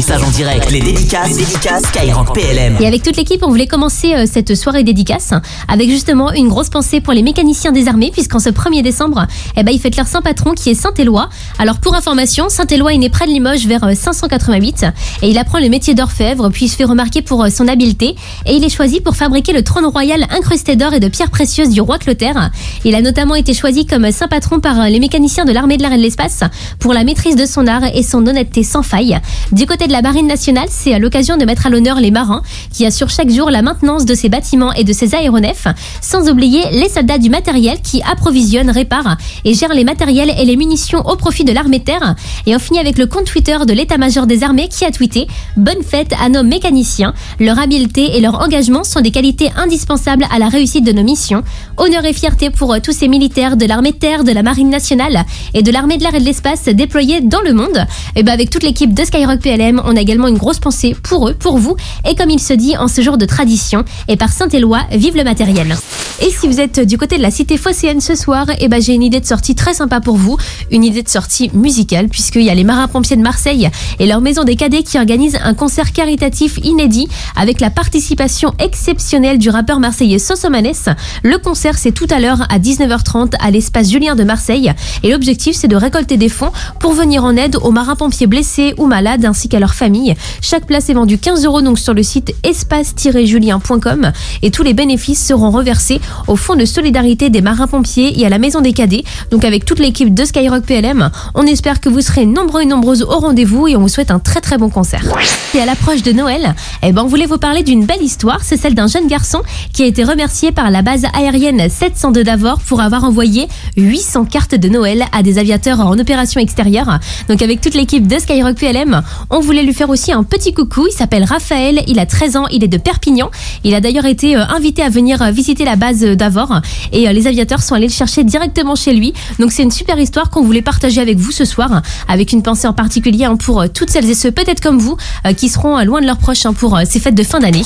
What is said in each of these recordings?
ton en direct. Les dédicaces, dédicaces Skyrock PLM. Et avec toute l'équipe, on voulait commencer euh, cette soirée dédicace avec justement une grosse pensée pour les mécaniciens des armées, puisqu'en ce 1er décembre, eh ben, il fête leur saint patron qui est Saint-Éloi. Alors pour information, Saint-Éloi est né près de Limoges vers euh, 588 et il apprend le métier d'orfèvre, puis il se fait remarquer pour euh, son habileté et il est choisi pour fabriquer le trône royal incrusté d'or et de pierres précieuses du roi Clotaire. Il a notamment été choisi comme saint patron par euh, les mécaniciens de l'armée de l'air et de l'espace pour la maîtrise de son art et son honnêteté sans faille. Du côté de la marine nationale, c'est à l'occasion de mettre à l'honneur les marins qui assurent chaque jour la maintenance de ses bâtiments et de ses aéronefs, sans oublier les soldats du matériel qui approvisionnent, réparent et gèrent les matériels et les munitions au profit de l'armée terre. Et on finit avec le compte Twitter de l'état-major des armées qui a tweeté Bonne fête à nos mécaniciens. Leur habileté et leur engagement sont des qualités indispensables à la réussite de nos missions. Honneur et fierté pour euh, tous ces militaires de l'armée terre, de la marine nationale et de l'armée de l'air et de l'espace déployés dans le monde. Et ben avec toute l'équipe de Skyrock PLM, on a également une grosse pensée pour eux, pour vous, et comme il se dit en ce jour de tradition, et par Saint-Éloi, vive le matériel. Et si vous êtes du côté de la cité phocéenne ce soir, et ben j'ai une idée de sortie très sympa pour vous, une idée de sortie musicale, puisqu'il y a les marins-pompiers de Marseille et leur maison des cadets qui organisent un concert caritatif inédit avec la participation exceptionnelle du rappeur marseillais Sosomanes. Le concert c'est tout à l'heure à 19h30 à l'espace Julien de Marseille et l'objectif c'est de récolter des fonds pour venir en aide aux marins-pompiers blessés ou malades ainsi qu'à leurs familles. Chaque place est vendue 15 euros donc sur le site espace-julien.com et tous les bénéfices seront reversés au fonds de solidarité des marins-pompiers et à la maison des cadets. Donc avec toute l'équipe de Skyrock PLM, on espère que vous serez nombreux et nombreuses au rendez-vous et on vous souhaite un très très bon concert. Et à l'approche de Noël, eh ben on voulait vous parler d'une belle histoire, c'est celle d'un jeune garçon qui a été remercié par la base aérienne 702 d'Avor pour avoir envoyé 800 cartes de Noël à des aviateurs en opération extérieure. Donc avec toute l'équipe de Skyrock PLM, on voulait lui faire aussi un petit coucou. Il s'appelle Raphaël, il a 13 ans, il est de Perpignan. Il a d'ailleurs été euh, invité à venir euh, visiter la base euh, d'Avor et les aviateurs sont allés le chercher directement chez lui. Donc c'est une super histoire qu'on voulait partager avec vous ce soir, avec une pensée en particulier hein, pour toutes celles et ceux peut-être comme vous qui seront loin de leurs proches hein, pour ces fêtes de fin d'année.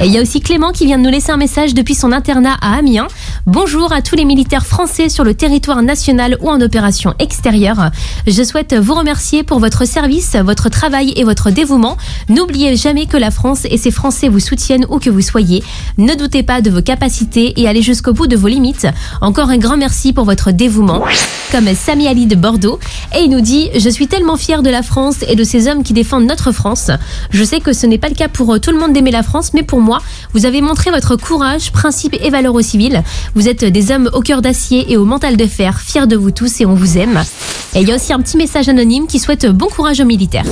Et il y a aussi Clément qui vient de nous laisser un message depuis son internat à Amiens. Bonjour à tous les militaires français sur le territoire national ou en opération extérieure. Je souhaite vous remercier pour votre service, votre travail et votre dévouement. N'oubliez jamais que la France et ses Français vous soutiennent où que vous soyez. Ne doutez pas de vos capacités et allez jusqu'au bout de vos limites. Encore un grand merci pour votre dévouement. Comme Sami Ali de Bordeaux. Et il nous dit Je suis tellement fier de la France et de ces hommes qui défendent notre France. Je sais que ce n'est pas le cas pour tout le monde d'aimer la France, mais pour moi, vous avez montré votre courage, principes et valeurs au civil. Vous êtes des hommes au cœur d'acier et au mental de fer, fiers de vous tous et on vous aime. Et il y a aussi un petit message anonyme qui souhaite bon courage aux militaires.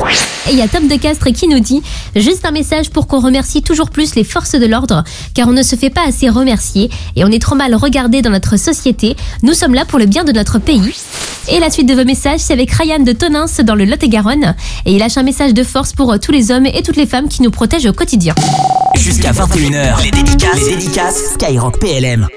Et il y a Tom de Castres qui nous dit juste un message pour qu'on remercie toujours plus les forces de l'ordre, car on ne se fait pas assez remercier et on est trop mal regardé dans notre société. Nous sommes là pour le bien de notre pays. Et la suite de vos messages, c'est avec Ryan de Tonins dans le Lot-et-Garonne. Et il lâche un message de force pour euh, tous les hommes et toutes les femmes qui nous protègent au quotidien. Jusqu'à 21h, les dédicaces, les dédicaces Skyrock PLM.